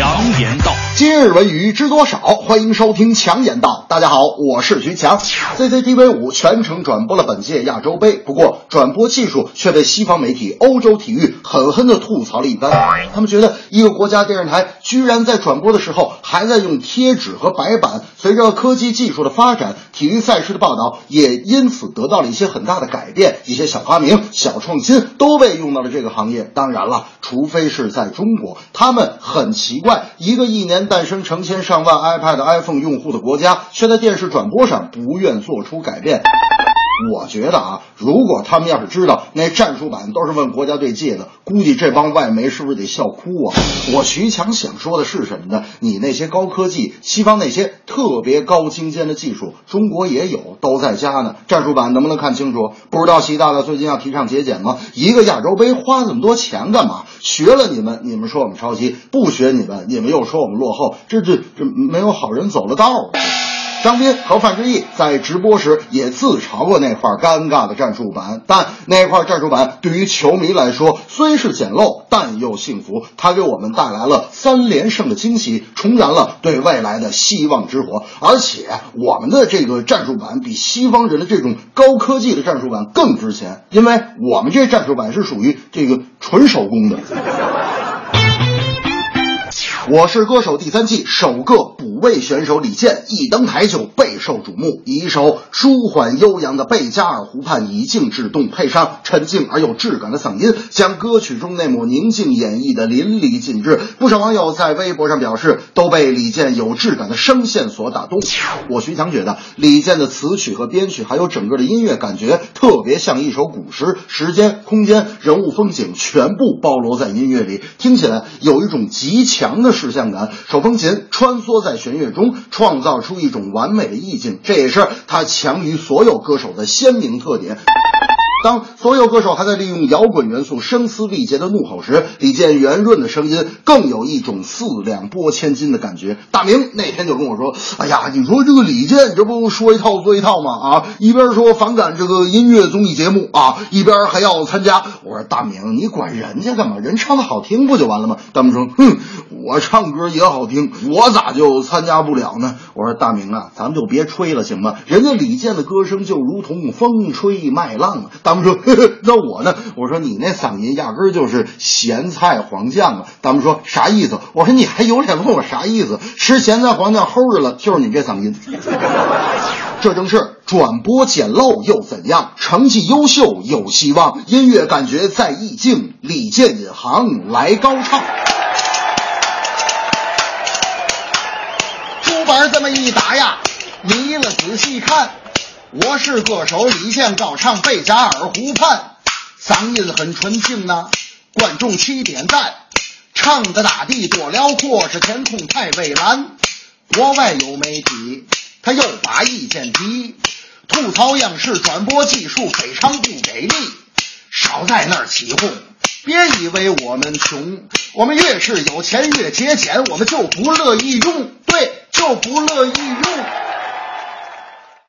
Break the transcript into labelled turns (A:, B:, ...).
A: 强言道。
B: 今日文娱知多少？欢迎收听强言道。大家好，我是徐强。CCTV 五全程转播了本届亚洲杯，不过转播技术却被西方媒体、欧洲体育狠狠地吐槽了一番。他们觉得一个国家电视台居然在转播的时候还在用贴纸和白板。随着科技技术的发展，体育赛事的报道也因此得到了一些很大的改变。一些小发明、小创新都被用到了这个行业。当然了，除非是在中国，他们很奇怪，一个一年诞生成千上万 iPad、iPhone 用户的国家，却在电视转播上不愿做出改变。我觉得啊，如果他们要是知道那战术板都是问国家队借的，估计这帮外媒是不是得笑哭啊？我徐强想说的是什么呢？你那些高科技，西方那些特别高精尖的技术，中国也有，都在家呢。战术板能不能看清楚？不知道习大大最近要提倡节俭吗？一个亚洲杯花这么多钱干嘛？学了你们，你们说我们抄袭；不学你们，你们又说我们落后。这这这没有好人走了道儿。张斌和范志毅在直播时也自嘲过那块尴尬的战术板，但那块战术板对于球迷来说虽是简陋，但又幸福。它给我们带来了三连胜的惊喜，重燃了对未来的希望之火。而且我们的这个战术板比西方人的这种高科技的战术板更值钱，因为我们这战术板是属于这个纯手工的。我是歌手第三季首个补位选手李健一登台就备受瞩目，以一首舒缓悠扬的《贝加尔湖畔》以静制动，配上沉静而有质感的嗓音，将歌。曲中那抹宁静演绎的淋漓尽致。不少网友在微博上表示，都被李健有质感的声线所打动。我徐强觉得李健的词曲和编曲，还有整个的音乐感觉，特别像一首古诗，时间、空间、人物、风景全部包罗在音乐里，听起来有一种极强的视像感。手风琴穿梭在弦乐中，创造出一种完美的意境，这也是他强于所有歌手的鲜明特点。当所有歌手还在利用摇滚元素声嘶力竭的怒吼时，李健圆润的声音更有一种四两拨千斤的感觉。大明那天就跟我说：“哎呀，你说这个李健这不说一套做一套吗？啊，一边说反感这个音乐综艺节目啊，一边还要参加。”我说：“大明，你管人家干嘛？人唱的好听不就完了吗？”大明说：“哼，我唱歌也好听，我咋就参加不了呢？”我说：“大明啊，咱们就别吹了行吗？人家李健的歌声就如同风吹麦浪。”大他们说呵呵：“ 那我呢？”我说：“你那嗓音压根儿就是咸菜黄酱啊！”他们说：“啥意思？”我说：“你还有脸问我啥意思？吃咸菜黄酱齁着了，就是你这嗓音。”这正是转播简陋又怎样？成绩优秀有希望，音乐感觉在意境。李健引航来高唱。竹板这么一打呀，迷了仔细看。我是歌手李健高唱贝加尔湖畔，嗓音很纯净呐，观众齐点赞。唱的大地多辽阔，是天空太蔚蓝。国外有媒体，他又把意见提，吐槽央视转播技术非常不给力，少在那儿起哄。别以为我们穷，我们越是有钱越节俭，我们就不乐意用，对，就不乐意用。